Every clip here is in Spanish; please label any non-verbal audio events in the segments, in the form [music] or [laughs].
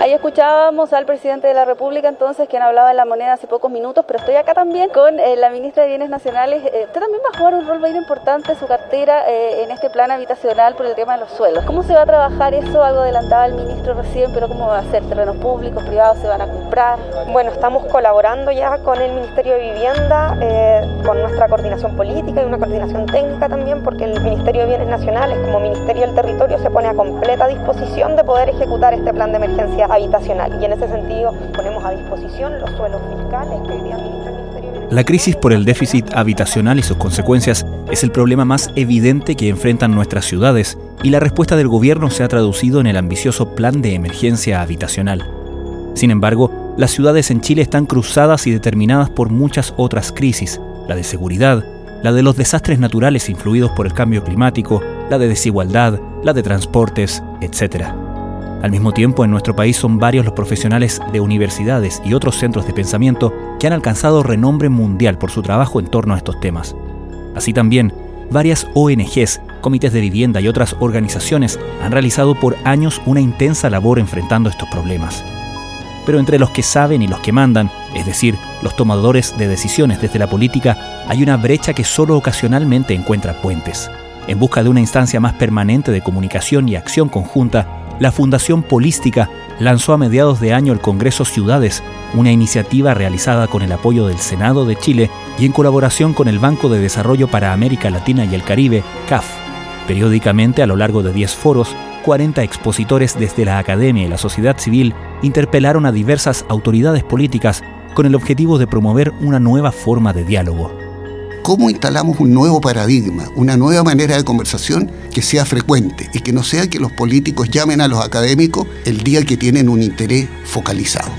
Ahí escuchábamos al presidente de la República entonces, quien hablaba en la moneda hace pocos minutos, pero estoy acá también con eh, la ministra de Bienes Nacionales. Eh, usted también va a jugar un rol muy importante su cartera eh, en este plan habitacional por el tema de los suelos. ¿Cómo se va a trabajar eso? Algo adelantaba el ministro recién, pero ¿cómo va a ser? ¿Terrenos públicos, privados se van a comprar? Bueno, estamos colaborando ya con el Ministerio de Vivienda, con nuestra coordinación política y una coordinación técnica también, porque el Ministerio de Bienes Nacionales como Ministerio del Territorio se pone a completa disposición de poder ejecutar este plan de emergencia Y en ese sentido ponemos a disposición los suelos fiscales que hoy día administra La crisis por el déficit habitacional y sus consecuencias es el problema más evidente que enfrentan nuestras ciudades y la respuesta del gobierno se ha traducido en el ambicioso Plan de Emergencia Habitacional. Sin embargo, las ciudades en Chile están cruzadas y determinadas por muchas otras crisis, la de seguridad, la de los desastres naturales influidos por el cambio climático, la de desigualdad, la de transportes, etc. Al mismo tiempo, en nuestro país son varios los profesionales de universidades y otros centros de pensamiento que han alcanzado renombre mundial por su trabajo en torno a estos temas. Así también, varias ONGs, comités de vivienda y otras organizaciones han realizado por años una intensa labor enfrentando estos problemas. Pero entre los que saben y los que mandan, es decir, los tomadores de decisiones desde la política, hay una brecha que solo ocasionalmente encuentra puentes. En busca de una instancia más permanente de comunicación y acción conjunta, la Fundación Polística lanzó a mediados de año el Congreso Ciudades, una iniciativa realizada con el apoyo del Senado de Chile y en colaboración con el Banco de Desarrollo para América Latina y el Caribe, CAF. Periódicamente, a lo largo de 10 foros, 40 expositores desde la academia y la sociedad civil interpelaron a diversas autoridades políticas con el objetivo de promover una nueva forma de diálogo. ¿Cómo instalamos un nuevo paradigma, una nueva manera de conversación que sea frecuente y que no sea que los políticos llamen a los académicos el día que tienen un interés focalizado?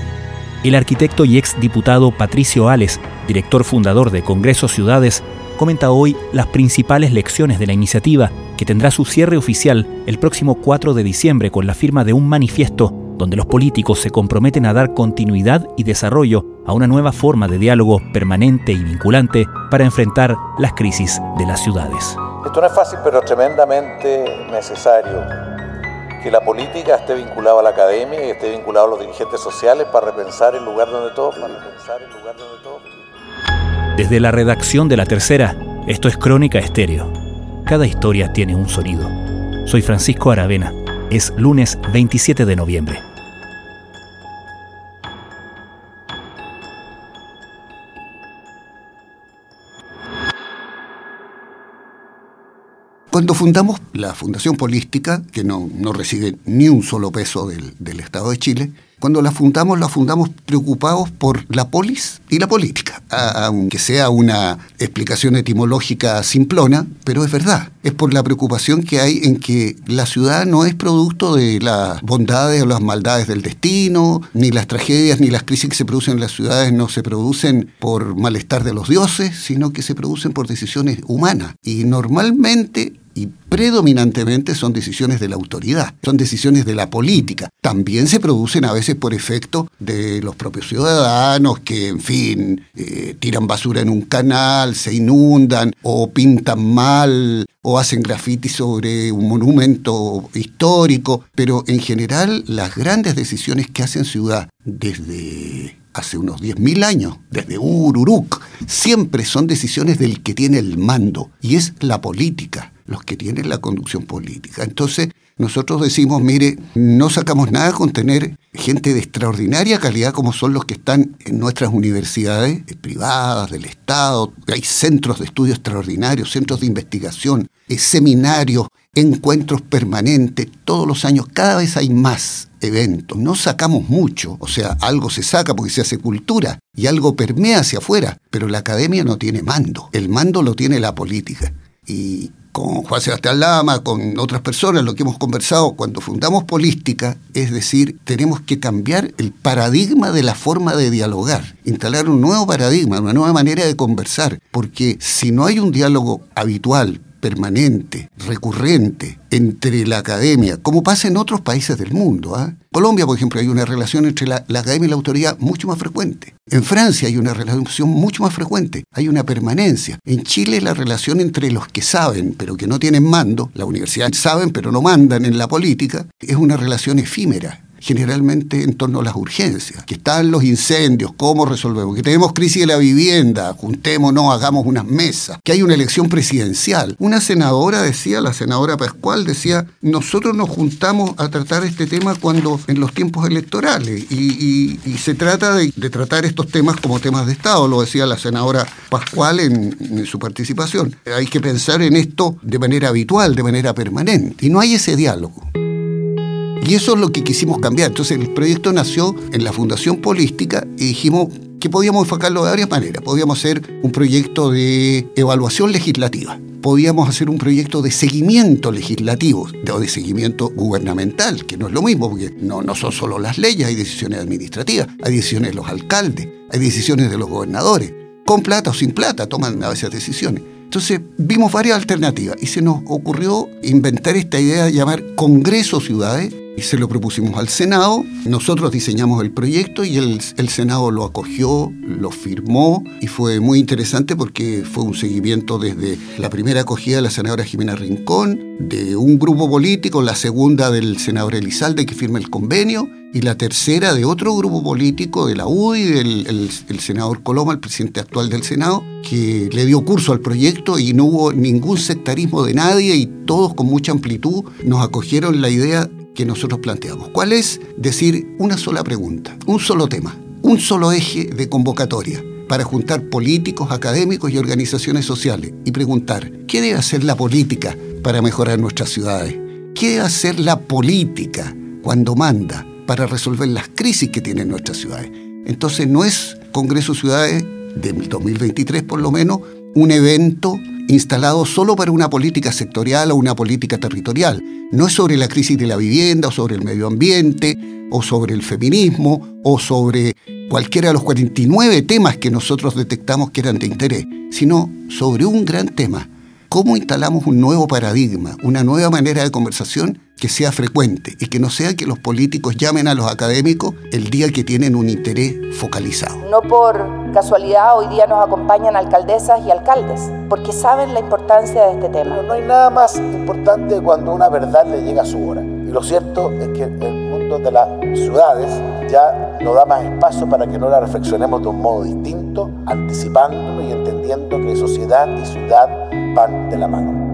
El arquitecto y ex diputado Patricio Ales, director fundador de Congreso Ciudades, comenta hoy las principales lecciones de la iniciativa que tendrá su cierre oficial el próximo 4 de diciembre con la firma de un manifiesto donde los políticos se comprometen a dar continuidad y desarrollo a una nueva forma de diálogo permanente y vinculante para enfrentar las crisis de las ciudades. Esto no es fácil, pero tremendamente necesario que la política esté vinculada a la academia y esté vinculada a los dirigentes sociales para repensar el lugar donde todos para repensar el lugar donde todos Desde la redacción de La Tercera, esto es Crónica Estéreo. Cada historia tiene un sonido. Soy Francisco Aravena. Es lunes 27 de noviembre. Cuando fundamos la Fundación Polística, que no, recibe ni un solo peso del, del Estado de Chile, cuando la fundamos, la fundamos preocupados por la polis y la política. Aunque sea una explicación etimológica simplona, pero es verdad. Es por la preocupación que hay en que la ciudad no es producto de las bondades o las maldades del destino, ni las tragedias ni las crisis que se producen en las ciudades no se producen por malestar de los dioses, sino que se producen por decisiones humanas. Y normalmente y predominantemente son decisiones de la autoridad, son decisiones de la política. También se producen a veces por efecto de los propios ciudadanos que, en fin, eh, tiran basura en un canal, se inundan o pintan mal o hacen graffiti sobre un monumento histórico, pero en general las grandes decisiones que hacen ciudad desde hace unos 10.000 años, desde Ururuk, siempre son decisiones del que tiene el mando, y es la política los que tienen la conducción política. Entonces, nosotros decimos, mire, no sacamos nada con tener gente de extraordinaria calidad como son los que están en nuestras universidades eh, privadas, del Estado. Hay centros de estudio extraordinarios, centros de investigación, eh, seminarios, encuentros permanentes, todos los años, cada vez hay más eventos. No sacamos mucho, o sea, algo se saca porque se hace cultura y algo permea hacia afuera, pero la academia no tiene mando, el mando lo tiene la política. Y con Juan Sebastián Lama, con otras personas, lo que hemos conversado cuando fundamos Polística, es decir, tenemos que cambiar el paradigma de la forma de dialogar, instalar un nuevo paradigma, una nueva manera de conversar, porque si no hay un diálogo habitual, permanente, recurrente entre la academia, como pasa en otros países del mundo. ¿ah? Colombia, por ejemplo, hay una relación entre la, academia y la autoridad mucho más frecuente. En Francia hay una relación mucho más frecuente, hay una permanencia. En Chile la relación entre los que saben pero que no tienen mando, la universidad saben pero no mandan en la política, es una relación efímera generalmente en torno a las urgencias, que están los incendios, cómo resolvemos, que tenemos crisis de la vivienda, juntémonos, hagamos unas mesas, que hay una elección presidencial. Una senadora decía, la senadora Pascual decía, nosotros nos juntamos a tratar este tema cuando en los tiempos electorales y, se trata de, tratar estos temas como temas de Estado, lo decía la senadora Pascual en su participación. Hay que pensar en esto de manera habitual, de manera permanente, y no hay ese diálogo. Y eso es lo que quisimos cambiar. Entonces el proyecto nació en la Fundación Polística y dijimos que podíamos enfocarlo de varias maneras. Podíamos hacer un proyecto de evaluación legislativa, podíamos hacer un proyecto de seguimiento legislativo o de seguimiento gubernamental, que no es lo mismo, porque no, no son solo las leyes, hay decisiones administrativas, hay decisiones de los alcaldes, hay decisiones de los gobernadores. Con plata o sin plata toman a veces decisiones. Entonces vimos varias alternativas y se nos ocurrió inventar esta idea de llamar Congreso Ciudades y se lo propusimos al Senado. Nosotros diseñamos el proyecto y el, el, Senado lo acogió, lo firmó y fue muy interesante porque fue un seguimiento desde la primera acogida de la senadora Jimena Rincón, de un grupo político, la segunda del senador Elizalde que firma el convenio y la tercera de otro grupo político de la UDI, del el, senador Coloma, el presidente actual del Senado, que le dio curso al proyecto y no hubo ningún sectarismo de nadie y todos con mucha amplitud nos acogieron la idea que nosotros planteamos. ¿Cuál es? Decir una sola pregunta, un solo tema, un solo eje de convocatoria para juntar políticos, académicos y organizaciones sociales y preguntar, ¿qué debe hacer la política para mejorar nuestras ciudades? ¿Qué debe hacer la política cuando manda? para resolver las crisis que tienen nuestras ciudades. Entonces no es Congreso Ciudades del 2023 por lo menos un evento instalado solo para una política sectorial o una política territorial. No es sobre la crisis de la vivienda o sobre el medio ambiente o sobre el feminismo o sobre cualquiera de los 49 temas que nosotros detectamos que eran de interés, sino sobre un gran tema. ¿Cómo instalamos un nuevo paradigma, una nueva manera de conversación que sea frecuente y que no sea que los políticos llamen a los académicos el día que tienen un interés focalizado. No por casualidad hoy día nos acompañan alcaldesas y alcaldes, porque saben la importancia de este tema. no hay nada más importante cuando una verdad le llega a su hora. Y lo cierto es que el mundo de las ciudades ya no da más espacio para que no la reflexionemos de un modo distinto, anticipándolo y entendiendo que sociedad y ciudad van de la mano.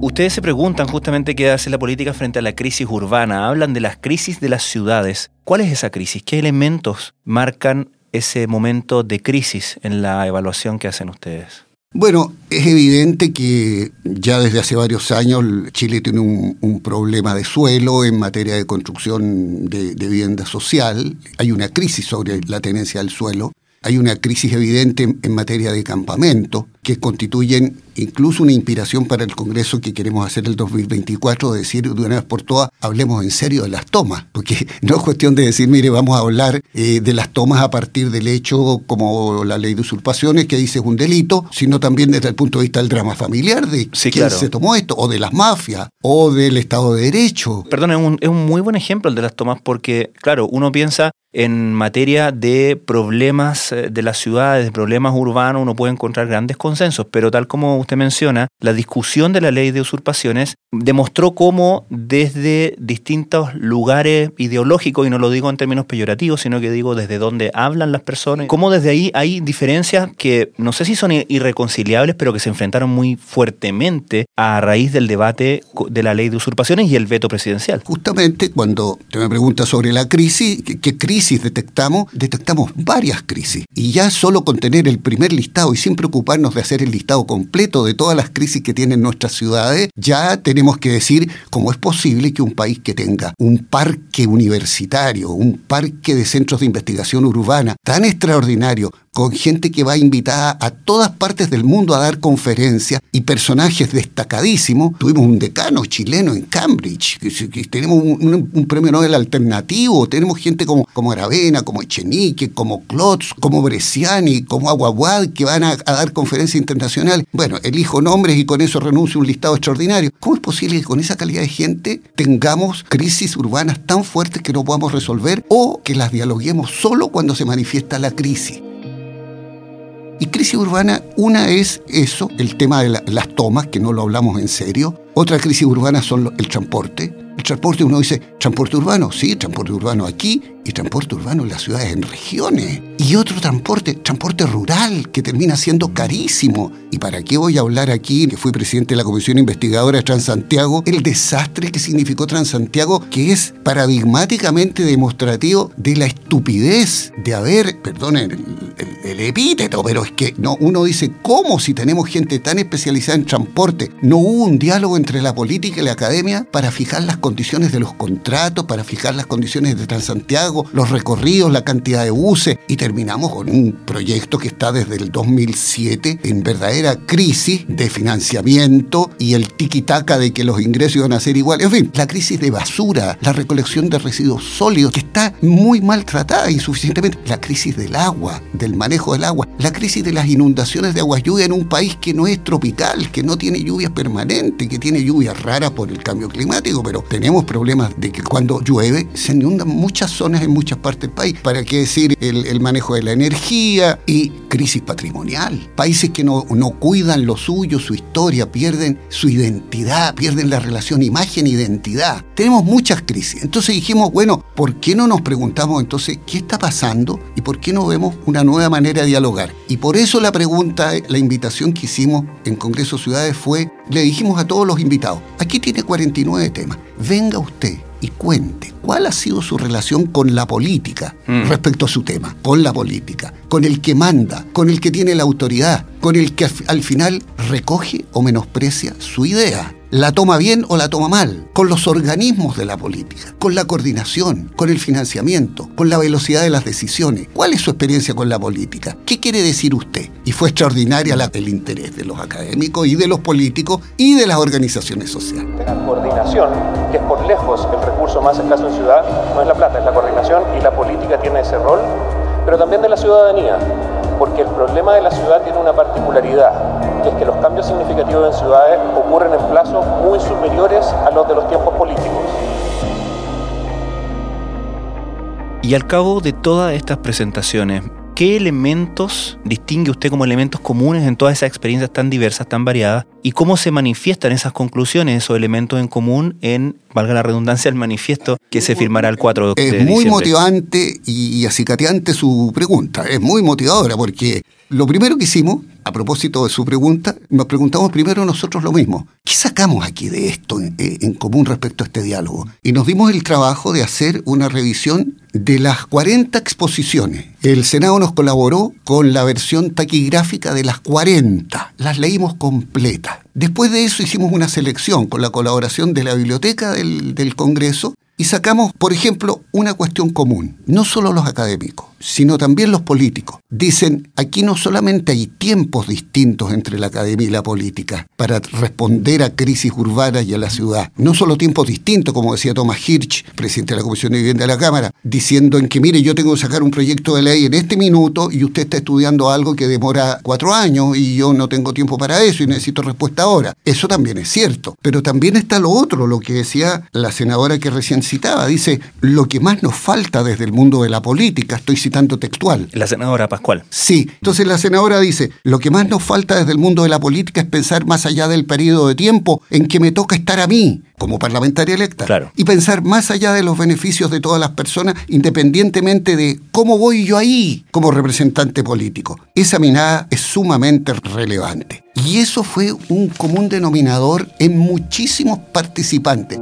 Ustedes se preguntan justamente qué hace la política frente a la crisis urbana. Hablan de las crisis de las ciudades. ¿Cuál es esa crisis? ¿Qué elementos marcan ese momento de crisis en la evaluación que hacen ustedes? Bueno, es evidente que ya desde hace varios años Chile tiene un, problema de suelo en materia de construcción de, de vivienda social. Hay una crisis sobre la tenencia del suelo. Hay una crisis evidente en materia de campamento que constituyen incluso una inspiración para el Congreso que queremos hacer el 2024, de decir de una vez por todas, hablemos en serio de las tomas, porque [laughs] no es cuestión de decir, mire, vamos a hablar eh, de las tomas a partir del hecho como la ley de usurpaciones, que dice es un delito, sino también desde el punto de vista del drama familiar, de quién se tomó esto, o de las mafias, o del Estado de Derecho. Perdón, es un, es un muy buen ejemplo el de las tomas, porque, claro, uno piensa en materia de problemas eh, de las ciudades, de problemas urbanos, uno puede encontrar grandes consensos, pero tal como usted menciona, la discusión de la ley de usurpaciones demostró cómo desde distintos lugares ideológicos, y no lo digo en términos peyorativos, sino que digo desde donde hablan las personas, cómo desde ahí hay diferencias que no sé si son irreconciliables, pero que se enfrentaron muy fuertemente a raíz del debate de la ley de usurpaciones y el veto presidencial. Justamente cuando te me pregunta sobre la crisis, ¿qué, crisis detectamos? Detectamos varias crisis. Y ya solo con tener el primer listado y sin preocuparnos de hacer el listado completo de todas las crisis que tienen nuestras ciudades, ya tenemos que decir cómo es posible que un país que tenga un parque universitario, un parque de centros de investigación urbana tan extraordinario, con gente que va invitada a todas partes del mundo a dar conferencias y personajes destacadísimos. Tuvimos un decano chileno en Cambridge, tenemos un, premio Nobel alternativo, tenemos gente como, como Aravena, como Echenique, como Klotz, como Bresciani, como Aguaguad, que van a, dar conferencias internacionales. Bueno, elijo nombres y con eso renuncio a un listado extraordinario. ¿Cómo es posible que con esa calidad de gente tengamos crisis urbanas tan fuertes que no podamos resolver o que las dialoguemos solo cuando se manifiesta la crisis? Y crisis urbana, una es eso, el tema de las tomas, que no lo hablamos en serio. Otra crisis urbana son el transporte. El transporte, uno dice, transporte urbano, sí, transporte urbano aquí y transporte urbano en las ciudades, en regiones. Y otro transporte, transporte rural, que termina siendo carísimo. ¿Y para qué voy a hablar aquí, que fui presidente de la Comisión Investigadora de Transantiago, el desastre que significó Transantiago, que es paradigmáticamente demostrativo de la estupidez de haber, perdonen el, el epíteto, pero es que no, uno dice, ¿cómo si tenemos gente tan especializada en transporte? No hubo un diálogo entre la política y la academia para fijar las condiciones de los contratos, para fijar las condiciones de Transantiago, los recorridos, la cantidad de buses, y terminamos con un proyecto que está desde el 2007 en verdadera crisis de financiamiento y el tiquitaca de que los ingresos iban a ser iguales. En fin, la crisis de basura, la recolección de residuos sólidos, que está muy maltratada insuficientemente, la crisis del agua, del manejo del agua, la crisis de las inundaciones de aguas lluvia en un país que no es tropical, que no tiene lluvias permanentes, que tiene lluvias raras por el cambio climático, pero tenemos problemas de que cuando llueve se inundan muchas zonas en muchas partes del país. ¿Para qué decir el, el manejo de la energía y crisis patrimonial? Países que no, no cuidan lo suyo, su historia, pierden su identidad, pierden la relación imagen-identidad. Tenemos muchas crisis. Entonces dijimos, bueno, ¿por qué no nos preguntamos entonces qué está pasando y por qué no vemos una nueva manera de dialogar? Y por eso la pregunta, la invitación que hicimos en Congreso Ciudades fue, le dijimos a todos los invitados, aquí tiene 49 temas, venga usted y cuente cuál ha sido su relación con la política Mm. respecto a su tema, con la política, con el que manda, con el que tiene la autoridad, con el que al fi- al final recoge o menosprecia su idea. La toma bien o la toma mal, con los organismos de la política, con la coordinación, con el financiamiento, con la velocidad de las decisiones. ¿Cuál es su experiencia con la política? ¿Qué quiere decir usted? Y fue extraordinaria la- el interés de los académicos y de los políticos y de las organizaciones sociales. La coordinación, que es por lejos el recurso más escaso en ciudad, no es la plata, es la coordinación y la política tiene ese rol, pero también de la ciudadanía, porque el problema de la ciudad tiene una particularidad, que es que los cambios significativos en ciudades ocurren en plazos muy superiores a los de los tiempos políticos. Y al cabo de todas estas presentaciones, ¿qué elementos distingue usted como elementos comunes en todas esas experiencias tan diversas, tan variadas? ¿Y cómo se manifiestan esas conclusiones, esos elementos en común en, valga la redundancia, el manifiesto que se firmará el 4 de Es diciembre? muy motivante y, y acicateante su pregunta. Es muy motivadora porque lo primero que hicimos, a propósito de su pregunta, nos preguntamos primero nosotros lo mismo. ¿Qué sacamos aquí de esto en, en común respecto a este diálogo? Y nos dimos el trabajo de hacer una revisión de las 40 exposiciones. El Senado nos colaboró con la versión taquigráfica de las 40. Las leímos completas. Después de eso hicimos una selección con la colaboración de la biblioteca del, Congreso y sacamos, por ejemplo, una cuestión común. No solo los académicos, sino también los políticos. Dicen, aquí no solamente hay tiempos distintos entre la academia y la política para responder a crisis urbanas y a la ciudad. No solo tiempos distintos, como decía Thomas Hirsch, presidente de la Comisión de Vivienda de la Cámara, diciendo en que, mire, yo tengo que sacar un proyecto de ley en este minuto y usted está estudiando algo que demora cuatro años y yo no tengo tiempo para eso y necesito respuesta ahora. Eso también es cierto. Pero también está lo otro, lo que decía la senadora que recién citaba. Dice, lo que más nos falta desde el mundo de la política, estoy citando textual. La senadora Pascual. Sí, entonces la senadora dice, lo que más nos falta desde el mundo de la política es pensar más allá del periodo de tiempo en que me toca estar a mí como parlamentaria electa Claro. y pensar más allá de los beneficios de todas las personas independientemente de cómo voy yo ahí como representante político. Esa mirada es sumamente relevante. Y eso fue un común denominador en muchísimos participantes.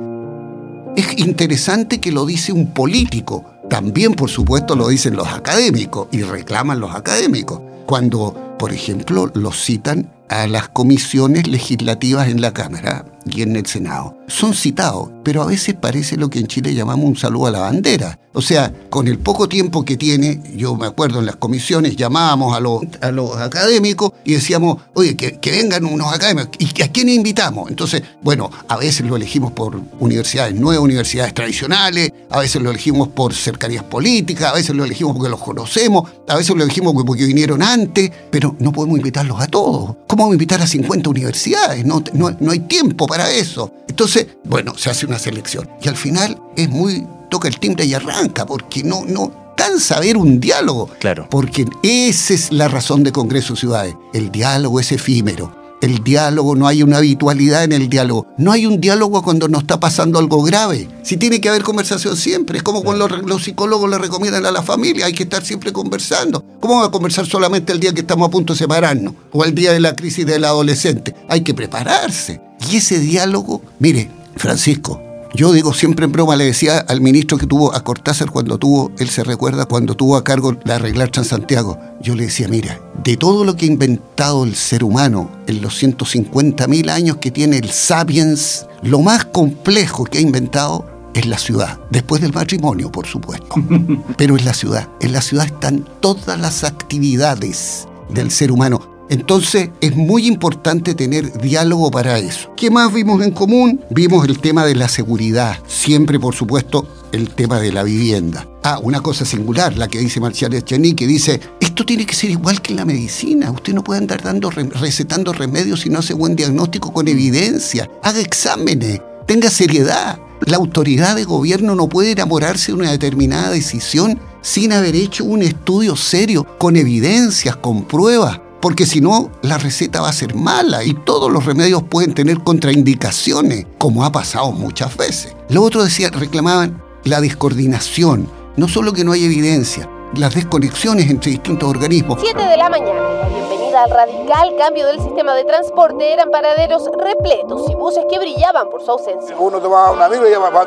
Es interesante que lo dice un político. También, por supuesto, lo dicen los académicos y reclaman los académicos. Cuando, por ejemplo, los citan a las comisiones legislativas en la Cámara y en el Senado. Son citados, pero a veces parece lo que en Chile llamamos un saludo a la bandera. O sea, con el poco tiempo que tiene, yo me acuerdo en las comisiones llamábamos a los, a los académicos y decíamos, oye, que, que vengan unos académicos. ¿Y a quién invitamos? Entonces, bueno, a veces lo elegimos por universidades nuevas, universidades tradicionales, a veces lo elegimos por cercanías políticas, a veces lo elegimos porque los conocemos, a veces lo elegimos porque vinieron antes, pero no podemos invitarlos a todos. ¿Cómo vamos a invitar a 50 universidades? No, no, no hay tiempo para eso. Entonces, bueno, se hace una selección. Y al final es muy, toca el timbre y arranca, porque no, no cansa ver un diálogo. Claro. Porque esa es la razón de Congreso Ciudades. El diálogo es efímero. El diálogo, no hay una habitualidad en el diálogo. No hay un diálogo cuando nos está pasando algo grave. Si tiene que haber conversación siempre. Es como cuando los, psicólogos le recomiendan a la familia, hay que estar siempre conversando. ¿Cómo va a conversar solamente el día que estamos a punto de separarnos? O el día de la crisis del adolescente. Hay que prepararse. Y ese diálogo, mire, Francisco, yo digo siempre en broma, le decía al ministro que tuvo a Cortázar cuando tuvo, él se recuerda, cuando tuvo a cargo la arreglar Transantiago. Yo le decía, mira, de todo lo que ha inventado el ser humano en los 150.000 años que tiene el Sapiens, lo más complejo que ha inventado es la ciudad. Después del matrimonio, por supuesto. [laughs] Pero es la ciudad. En la ciudad están todas las actividades del ser humano. Entonces es muy importante tener diálogo para eso. ¿Qué más vimos en común? Vimos el tema de la seguridad, siempre por supuesto el tema de la vivienda. Ah, una cosa singular, la que dice Marcial Echení, que dice, esto tiene que ser igual que en la medicina, usted no puede andar dando, recetando remedios si no hace buen diagnóstico con evidencia, haga exámenes, tenga seriedad. La autoridad de gobierno no puede enamorarse de una determinada decisión sin haber hecho un estudio serio, con evidencias, con pruebas porque si no, la receta va a ser mala y todos los remedios pueden tener contraindicaciones, como ha pasado muchas veces. Lo otro decía, reclamaban la descoordinación, no solo que no hay evidencia, las desconexiones entre distintos organismos. 7 de la mañana al radical cambio del sistema de transporte eran paraderos repletos y buses que brillaban por su ausencia. Uno tomaba un amigo y iba para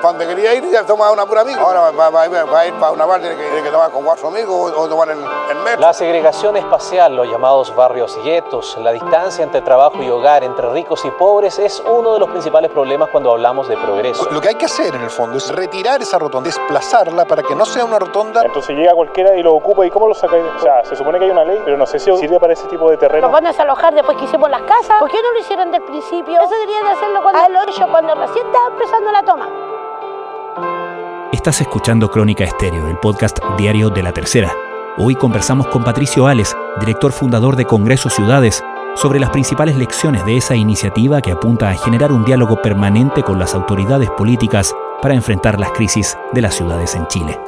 donde quería ir y ya tomaba una pura amigo. Ahora va, a ir para una parte tiene que, tomar con cuatro amigos o, tomar en el metro. La segregación espacial, los llamados barrios guetos, la distancia entre trabajo y hogar, entre ricos y pobres, es uno de los principales problemas cuando hablamos de progreso. Lo que hay que hacer en el fondo es retirar esa rotonda, desplazarla para que no sea una rotonda. Entonces llega cualquiera y lo ocupa y ¿cómo lo saca? O sea, se supone que hay una ley, pero no sé si sirve para ese tipo de terreno. Nos van a desalojar después que hicimos las casas. ¿Por qué no lo hicieron del principio? Eso deberían de hacerlo cuando, a cuando recién estaba empezando la toma. Estás escuchando Crónica Estéreo, el podcast diario de La Tercera. Hoy conversamos con Patricio Ales, director fundador de Congreso Ciudades, sobre las principales lecciones de esa iniciativa que apunta a generar un diálogo permanente con las autoridades políticas para enfrentar las crisis de las ciudades en Chile.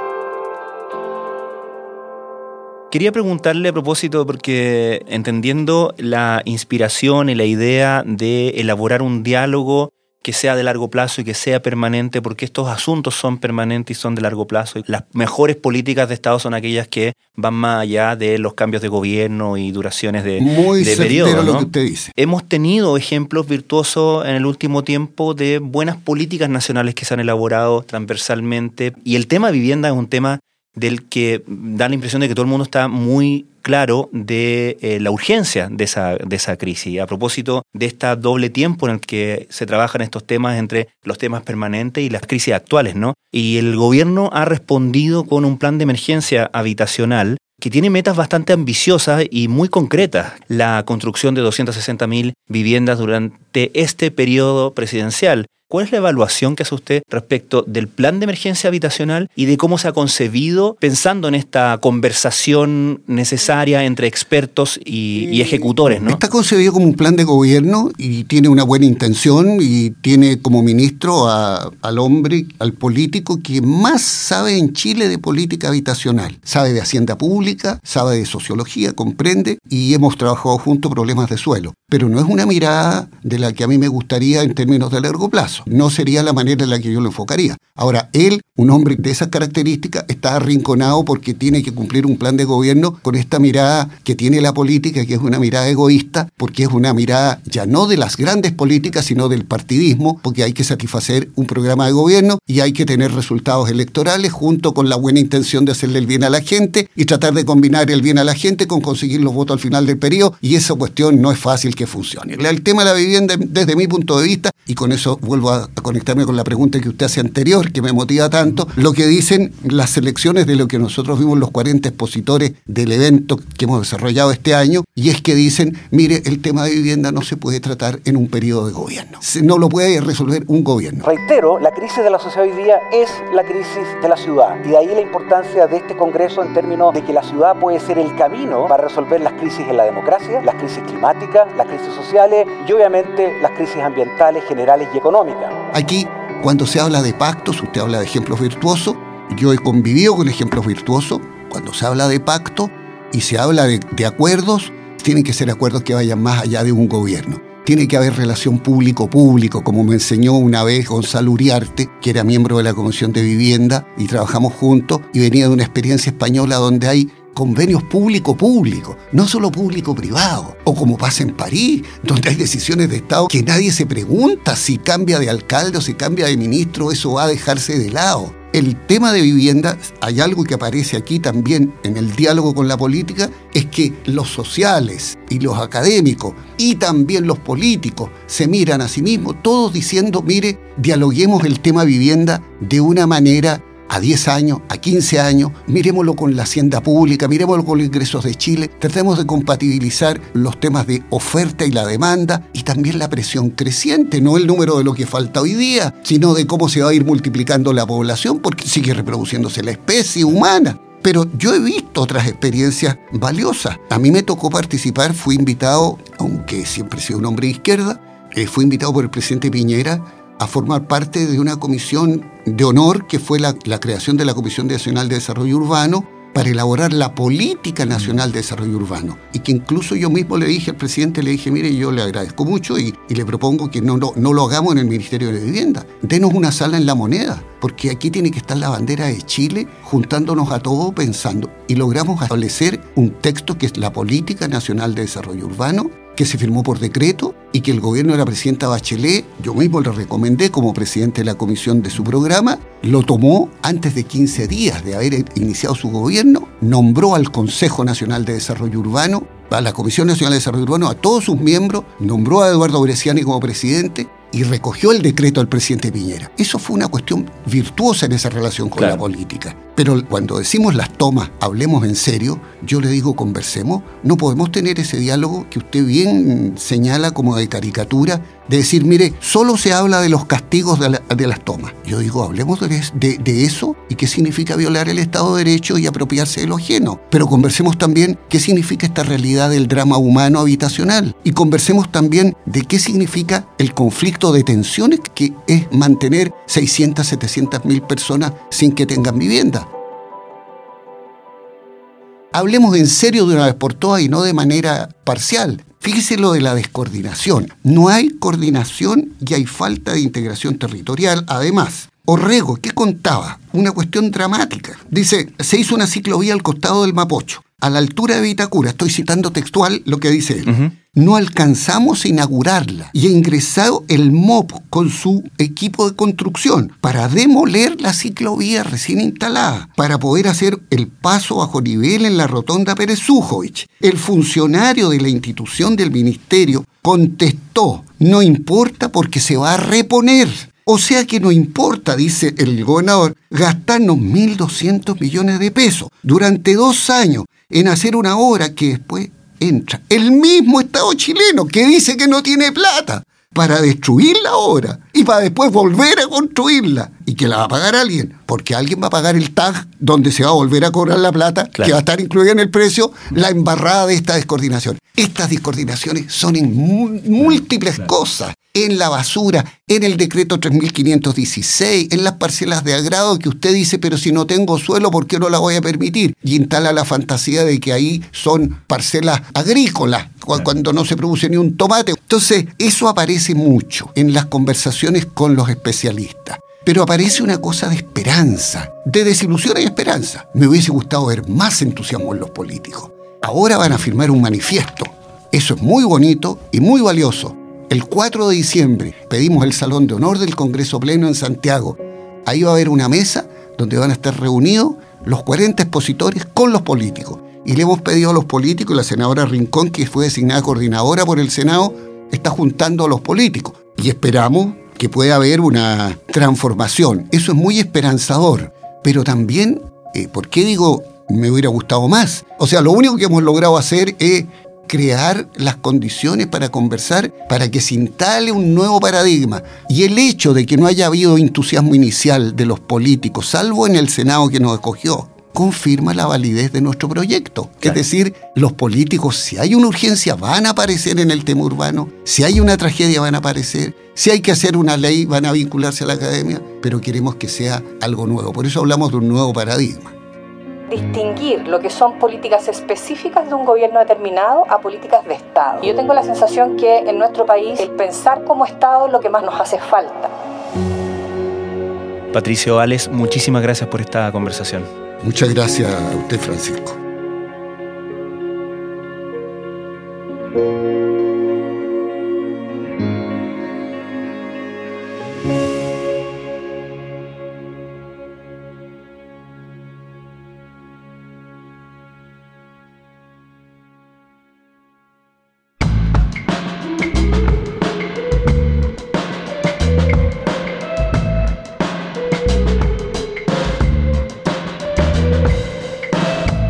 Quería preguntarle a propósito, porque entendiendo la inspiración y la idea de elaborar un diálogo que sea de largo plazo y que sea permanente, porque estos asuntos son permanentes y son de largo plazo. Las mejores políticas de Estado son aquellas que van más allá de los cambios de gobierno y duraciones de, Muy de periodo. lo que usted dice. Hemos tenido ejemplos virtuosos en el último tiempo de buenas políticas nacionales que se han elaborado transversalmente. Y el tema vivienda es un tema del que da la impresión de que todo el mundo está muy claro de eh, la urgencia de esa, de esa crisis. A propósito de este doble tiempo en el que se trabajan estos temas entre los temas permanentes y las crisis actuales, ¿no? Y el gobierno ha respondido con un plan de emergencia habitacional que tiene metas bastante ambiciosas y muy concretas. La construcción de 260.000 viviendas durante este periodo presidencial, ¿Cuál es la evaluación que hace usted respecto del plan de emergencia habitacional y de cómo se ha concebido pensando en esta conversación necesaria entre expertos y, ejecutores? ¿no? Está concebido como un plan de gobierno y tiene una buena intención y tiene como ministro al hombre, al político que más sabe en Chile de política habitacional. Sabe de hacienda pública, sabe de sociología, comprende y hemos trabajado juntos problemas de suelo. Pero no es una mirada de la que a mí me gustaría en términos de largo plazo no sería la manera en la que yo lo enfocaría. Ahora, él, un hombre de esas características, está arrinconado porque tiene que cumplir un plan de gobierno con esta mirada que tiene la política, que es una mirada egoísta, porque es una mirada ya no de las grandes políticas, sino del partidismo, porque hay que satisfacer un programa de gobierno y hay que tener resultados electorales junto con la buena intención de hacerle el bien a la gente y tratar de combinar el bien a la gente con conseguir los votos al final del periodo y esa cuestión no es fácil que funcione. El tema de la vivienda, desde mi punto de vista, y con eso vuelvo a, conectarme con la pregunta que usted hace anterior, que me motiva tanto, lo que dicen las selecciones de lo que nosotros vimos los 40 expositores del evento que hemos desarrollado este año, y es que dicen, mire, el tema de vivienda no se puede tratar en un periodo de gobierno, no lo puede resolver un gobierno. Reitero, la crisis de la sociedad hoy día es la crisis de la ciudad, y de ahí la importancia de este Congreso en términos de que la ciudad puede ser el camino para resolver las crisis en la democracia, las crisis climáticas, las crisis sociales y obviamente las crisis ambientales generales y económicas. Aquí, cuando se habla de pactos, usted habla de ejemplos virtuosos, yo he convivido con ejemplos virtuosos, cuando se habla de pacto y se habla de, acuerdos, tienen que ser acuerdos que vayan más allá de un gobierno. Tiene que haber relación público-público, como me enseñó una vez Gonzalo Uriarte, que era miembro de la Comisión de Vivienda, y trabajamos juntos, y venía de una experiencia española donde hay convenios público-público, no solo público-privado, o como pasa en París, donde hay decisiones de Estado que nadie se pregunta si cambia de alcalde o si cambia de ministro, eso va a dejarse de lado. El tema de vivienda, hay algo que aparece aquí también en el diálogo con la política, es que los sociales y los académicos y también los políticos se miran a sí mismos, todos diciendo, mire, dialoguemos el tema vivienda de una manera a 10 años, a 15 años, miremoslo con la hacienda pública, miremoslo con los ingresos de Chile, tratemos de compatibilizar los temas de oferta y la demanda y también la presión creciente, no el número de lo que falta hoy día, sino de cómo se va a ir multiplicando la población porque sigue reproduciéndose la especie humana. Pero yo he visto otras experiencias valiosas. A mí me tocó participar, fui invitado, aunque siempre he sido un hombre de izquierda, eh, fui invitado por el presidente Piñera a formar parte de una comisión de honor que fue la, creación de la Comisión Nacional de Desarrollo Urbano para elaborar la política nacional de desarrollo urbano. Y que incluso yo mismo le dije al presidente, le dije, mire, yo le agradezco mucho y, le propongo que no, no, lo hagamos en el Ministerio de Vivienda. Denos una sala en la moneda, porque aquí tiene que estar la bandera de Chile juntándonos a todos pensando. Y logramos establecer un texto que es la Política Nacional de Desarrollo Urbano, que se firmó por decreto y que el gobierno de la presidenta Bachelet, yo mismo le recomendé como presidente de la comisión de su programa, lo tomó antes de 15 días de haber iniciado su gobierno, nombró al Consejo Nacional de Desarrollo Urbano, a la Comisión Nacional de Desarrollo Urbano, a todos sus miembros, nombró a Eduardo Bresciani como presidente y recogió el decreto del presidente Piñera. Eso fue una cuestión virtuosa en esa relación con la política. Pero cuando decimos las tomas, hablemos en serio, yo le digo conversemos, no podemos tener ese diálogo que usted bien señala como de caricatura, de decir, mire, solo se habla de los castigos de, las tomas. Yo digo, hablemos de, de, eso y qué significa violar el Estado de Derecho y apropiarse de lo ajeno. Pero conversemos también qué significa esta realidad del drama humano habitacional. Y conversemos también de qué significa el conflicto de tensiones que es mantener 600, 700 mil personas sin que tengan vivienda hablemos en serio de una vez por todas y no de manera parcial. Fíjese lo de la descoordinación. No hay coordinación y hay falta de integración territorial. Además, Orrego, ¿qué contaba? Una cuestión dramática. Dice, se hizo una ciclovía al costado del Mapocho a la altura de Vitacura, estoy citando textual lo que dice él, no alcanzamos a inaugurarla y ha ingresado el MOP con su equipo de construcción para demoler la ciclovía recién instalada, para poder hacer el paso bajo nivel en la rotonda Pérez El funcionario de la institución del ministerio contestó, no importa porque se va a reponer. O sea que no importa, dice el gobernador, gastarnos 1.200 millones de pesos durante dos años en hacer una obra que después entra el mismo Estado chileno que dice que no tiene plata para destruir la obra y para después volver a construirla. Y que la va a pagar alguien, porque alguien va a pagar el tag donde se va a volver a cobrar la plata, que va a estar incluida en el precio, la embarrada de esta descoordinación. Estas descoordinaciones son en múltiples cosas en la basura, en el decreto 3516, en las parcelas de agrado que usted dice, pero si no tengo suelo, ¿por qué no la voy a permitir? Y instala la fantasía de que ahí son parcelas agrícolas, cuando no se produce ni un tomate. Entonces, eso aparece mucho en las conversaciones con los especialistas. Pero aparece una cosa de esperanza, de desilusión y esperanza. Me hubiese gustado ver más entusiasmo en los políticos. Ahora van a firmar un manifiesto. Eso es muy bonito y muy valioso el 4 de diciembre pedimos el Salón de Honor del Congreso Pleno en Santiago. Ahí va a haber una mesa donde van a estar reunidos los 40 expositores con los políticos. Y le hemos pedido a los políticos, la senadora Rincón, que fue designada coordinadora por el Senado, está juntando a los políticos. Y esperamos que pueda haber una transformación. Eso es muy esperanzador. Pero también, eh, ¿por qué digo me hubiera gustado más? O sea, lo único que hemos logrado hacer es crear las condiciones para conversar, para que se instale un nuevo paradigma. Y el hecho de que no haya habido entusiasmo inicial de los políticos, salvo en el Senado que nos escogió, confirma la validez de nuestro proyecto. Es decir, los políticos, si hay una urgencia, van a aparecer en el tema urbano, si hay una tragedia, van a aparecer, si hay que hacer una ley, van a vincularse a la academia, pero queremos que sea algo nuevo. Por eso hablamos de un nuevo paradigma. Distinguir lo que son políticas específicas de un gobierno determinado a políticas de Estado. Y yo tengo la sensación que en nuestro país el pensar como Estado es lo que más nos hace falta. Patricio Ales, muchísimas gracias por esta conversación. Muchas gracias a usted, Francisco.